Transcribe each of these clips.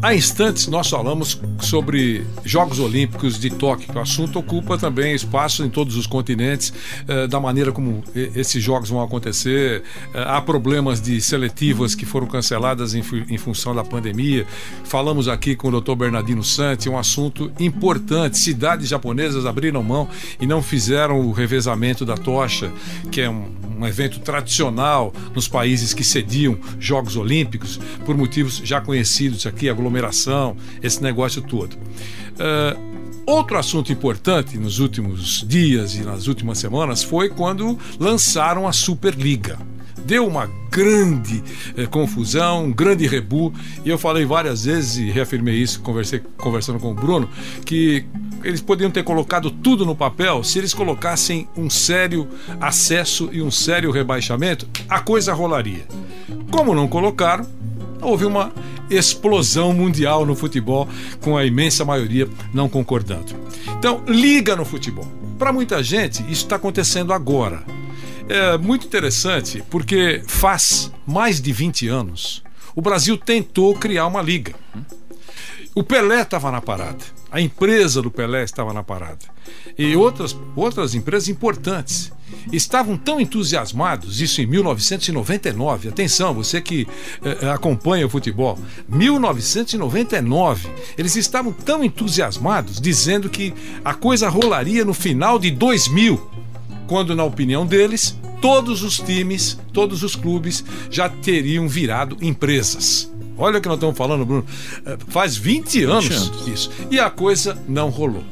Há instantes nós falamos sobre Jogos Olímpicos de Tóquio, o assunto ocupa também espaço em todos os continentes, eh, da maneira como esses jogos vão acontecer. Eh, há problemas de seletivas que foram canceladas em, função da pandemia. Falamos aqui com o Dr. Bernardino Santi, um assunto importante. Cidades japonesas abriram mão e não fizeram o revezamento da tocha, que é um, evento tradicional nos países que cediam Jogos Olímpicos, por motivos já conhecidos aqui, aglomeração aglomeração, esse negócio todo. Uh, Outro assunto importante nos últimos dias e nas últimas semanas foi quando lançaram a Superliga. Deu uma grande eh, confusão, um grande rebu, e eu falei várias vezes e reafirmei isso, conversei, conversando com o Bruno, que eles poderiam ter colocado tudo no papel se eles colocassem um sério acesso e um sério rebaixamento, a coisa rolaria. Como não colocaram, houve uma explosão mundial no futebol, com a imensa maioria não concordando. Então, liga no futebol. Para muita gente, isso está acontecendo agora. É muito interessante porque faz mais de 20 anos o Brasil tentou criar uma liga. O Pelé estava na parada. A empresa do Pelé estava na parada. E outras, outras empresas importantes estavam tão entusiasmados, isso em 1999. Atenção, você que eh, acompanha o futebol, 1999. Eles estavam tão entusiasmados, dizendo que a coisa rolaria no final de 2000, quando, na opinião deles, todos os times, todos os clubes já teriam virado empresas. Olha o que nós estamos falando, Bruno. Eh, faz 20 anos, 20 anos isso. E a coisa não rolou.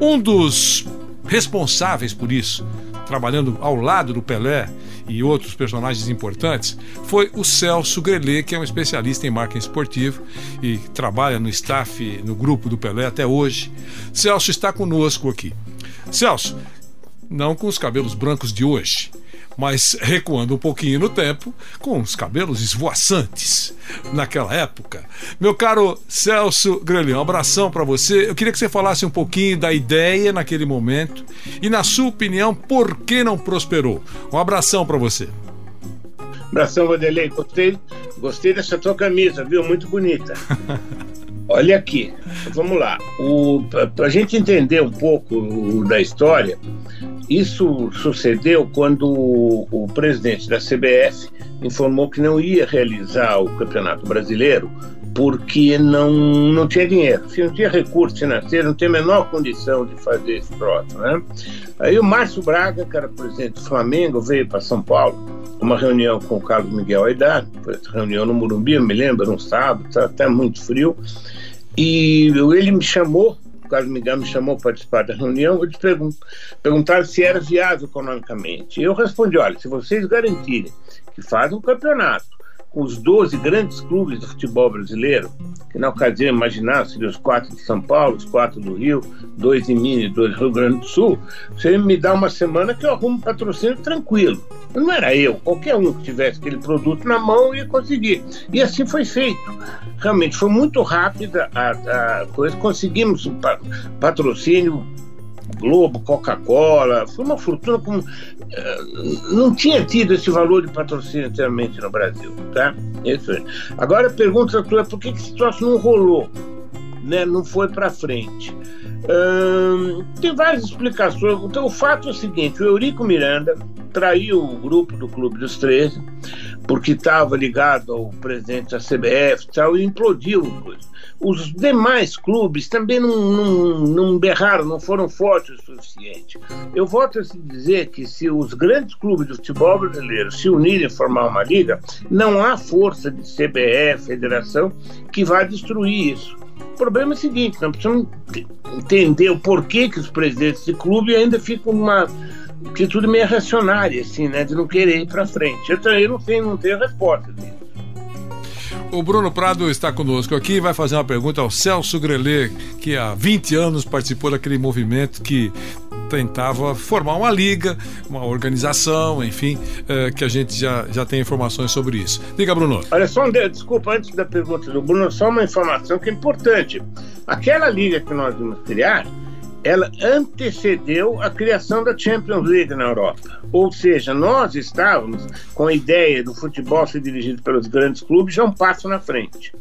Um dos responsáveis por isso, trabalhando ao lado do Pelé e outros personagens importantes, foi o Celso Grelê, que é um especialista em marketing esportivo e trabalha no staff, no grupo do Pelé até hoje. Celso está conosco aqui. Celso, não com os cabelos brancos de hoje, mas recuando um pouquinho no tempo, com os cabelos esvoaçantes naquela época. Meu caro Celso Grelhão, um abração para você. Eu queria que você falasse um pouquinho da ideia naquele momento e, na sua opinião, por que não prosperou. Um abração para você. Abração, Vanderlei. Gostei, gostei dessa tua camisa, viu? Muito bonita. Olha aqui, vamos lá. Para a gente entender um pouco da história, isso sucedeu quando o, o presidente da CBF informou que não ia realizar o Campeonato Brasileiro porque não, não tinha dinheiro, se não tinha recurso financeiro, não tinha a menor condição de fazer esse troço. Né? Aí o Márcio Braga, que era presidente do Flamengo, veio para São Paulo, uma reunião com o Carlos Miguel Aidar, reunião no Morumbi, eu me lembro, um sábado, estava até muito frio, e ele me chamou Carlos Miguel me chamou para participar da reunião, eles perguntaram se era viável economicamente. Eu respondi: olha, se vocês garantirem que fazem um campeonato os 12 grandes clubes do futebol brasileiro, que na ocasião imaginava seriam os quatro de São Paulo, os quatro do Rio, dois em Minas dois do Rio Grande do Sul, você me dá uma semana que eu arrumo patrocínio tranquilo. Não era eu, qualquer um que tivesse aquele produto na mão ia conseguir. E assim foi feito. Realmente foi muito rápida a, a coisa, conseguimos patrocínio Globo, Coca-Cola, foi uma fortuna como uh, não tinha tido esse valor de patrocínio anteriormente no Brasil, tá? Isso aí. Agora a pergunta tua é por que, que esse troço não rolou, né? Não foi para frente. Uh, tem várias explicações. Então o fato é o seguinte: o Eurico Miranda traiu o grupo do Clube dos 13 porque estava ligado ao presidente da CBF e tal, e implodiu os demais clubes também não, não, não berraram, não foram fortes o suficiente. Eu volto a dizer que se os grandes clubes do futebol brasileiro se unirem e formar uma liga, não há força de CBF, federação, que vá destruir isso. O problema é o seguinte, nós precisamos entender o porquê que os presidentes de clube ainda ficam uma atitude meio reacionária, assim, né, de não querer ir para frente. Eu, eu não tenho, não tenho resposta disso. O Bruno Prado está conosco aqui e vai fazer uma pergunta ao Celso Grelê, que há 20 anos participou daquele movimento que tentava formar uma liga, uma organização, enfim, é, que a gente já, já tem informações sobre isso. Diga, Bruno. Olha, só um desculpa, antes da pergunta do Bruno, só uma informação que é importante. Aquela liga que nós vamos criar ela antecedeu a criação da Champions League na Europa. Ou seja, nós estávamos com a ideia do futebol ser dirigido pelos grandes clubes já um passo na frente.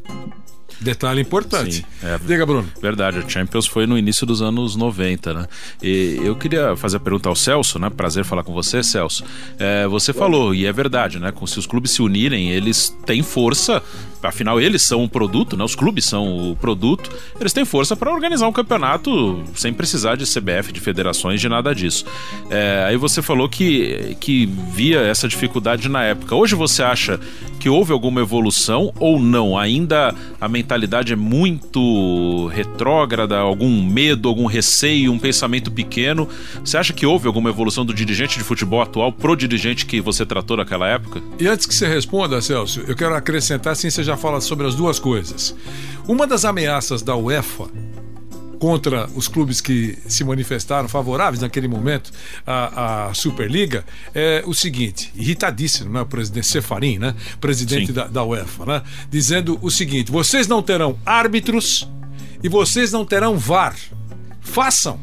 Detalhe importante. Sim, é, Diga, Bruno. Verdade, a Champions foi no início dos anos 90, né? E eu queria fazer a pergunta ao Celso, né? Prazer falar com você, Celso. É, você falou, e é verdade, né? Se os clubes se unirem, eles têm força afinal eles são o produto, né? Os clubes são o produto. Eles têm força para organizar um campeonato sem precisar de CBF, de federações, de nada disso. É, aí você falou que, que via essa dificuldade na época. Hoje você acha que houve alguma evolução ou não? Ainda a mentalidade é muito retrógrada, algum medo, algum receio, um pensamento pequeno. Você acha que houve alguma evolução do dirigente de futebol atual pro dirigente que você tratou naquela época? E antes que você responda, Celso, eu quero acrescentar, assim você já fala sobre as duas coisas. Uma das ameaças da UEFA contra os clubes que se manifestaram favoráveis naquele momento à, à Superliga é o seguinte, irritadíssimo, né, o presidente Cefarim, né, presidente da, da, UEFA, né, dizendo o seguinte: vocês não terão árbitros e vocês não terão VAR. Façam.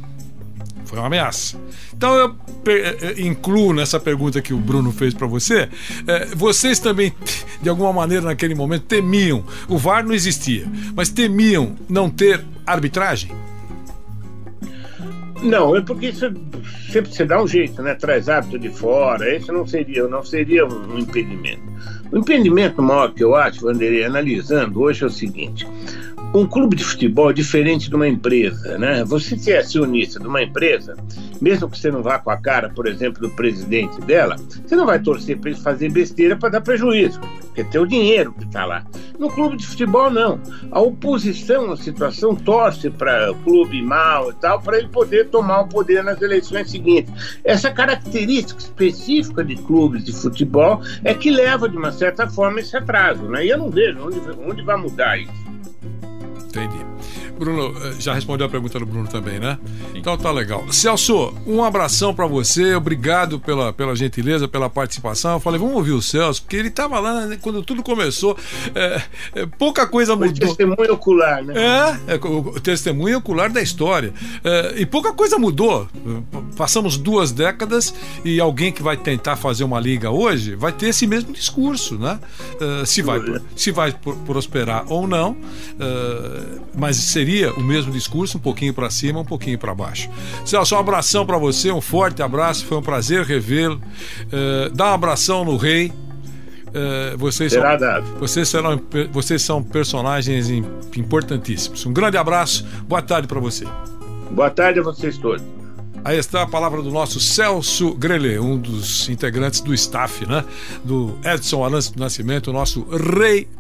Foi uma ameaça. Então eu eh, eh, incluo nessa pergunta que o Bruno fez para você. É, vocês também, de alguma maneira, naquele momento, temiam. O VAR não existia, mas temiam não ter arbitragem? Não, é porque isso sempre se dá um jeito, né? Traz hábito de fora, esse não seria, não seria um impedimento. O impedimento maior que eu acho, Vanderlei, analisando hoje é o seguinte: um clube de futebol é diferente de uma empresa, né? Você se é acionista de uma empresa, mesmo que você não vá com a cara, por exemplo, do presidente dela, você não vai torcer para ele fazer besteira para dar prejuízo, porque tem o dinheiro que está lá. No clube de futebol, não. A oposição à situação torce para o clube mal e tal, para ele poder tomar o poder nas eleições seguintes. Essa característica específica de clubes de futebol é que leva, de uma certa forma, esse atraso, né? E eu não vejo onde, onde vai mudar isso. Тедди. Bruno, eh, já respondeu a pergunta do Bruno também, né? Então tá legal. Celso, um abração para você, obrigado pela, pela gentileza, pela participação. Eu falei, vamos ouvir o Celso, porque ele tava lá né, quando tudo começou. É, é, pouca coisa Foi mudou. testemunho ocular, né? É, é o testemunho ocular da história. É, e pouca coisa mudou. Passamos duas décadas e alguém que vai tentar fazer uma liga hoje vai ter esse mesmo discurso, né? É, se, vai, se vai prosperar ou não, é, mas seria seria o mesmo discurso, um pouquinho para cima, um pouquinho para baixo. Celso, um abração para você, um forte abraço, foi um prazer revê-lo. Uh, dá um abração no rei. Uh, vocês, são, vocês, serão, vocês são personagens importantíssimos. Um grande abraço, boa tarde para você. Boa tarde a vocês todos. Aí está a palavra do nosso Celso Grelê, um dos integrantes do staff, né? Do Edson Alance do Nascimento, nosso rei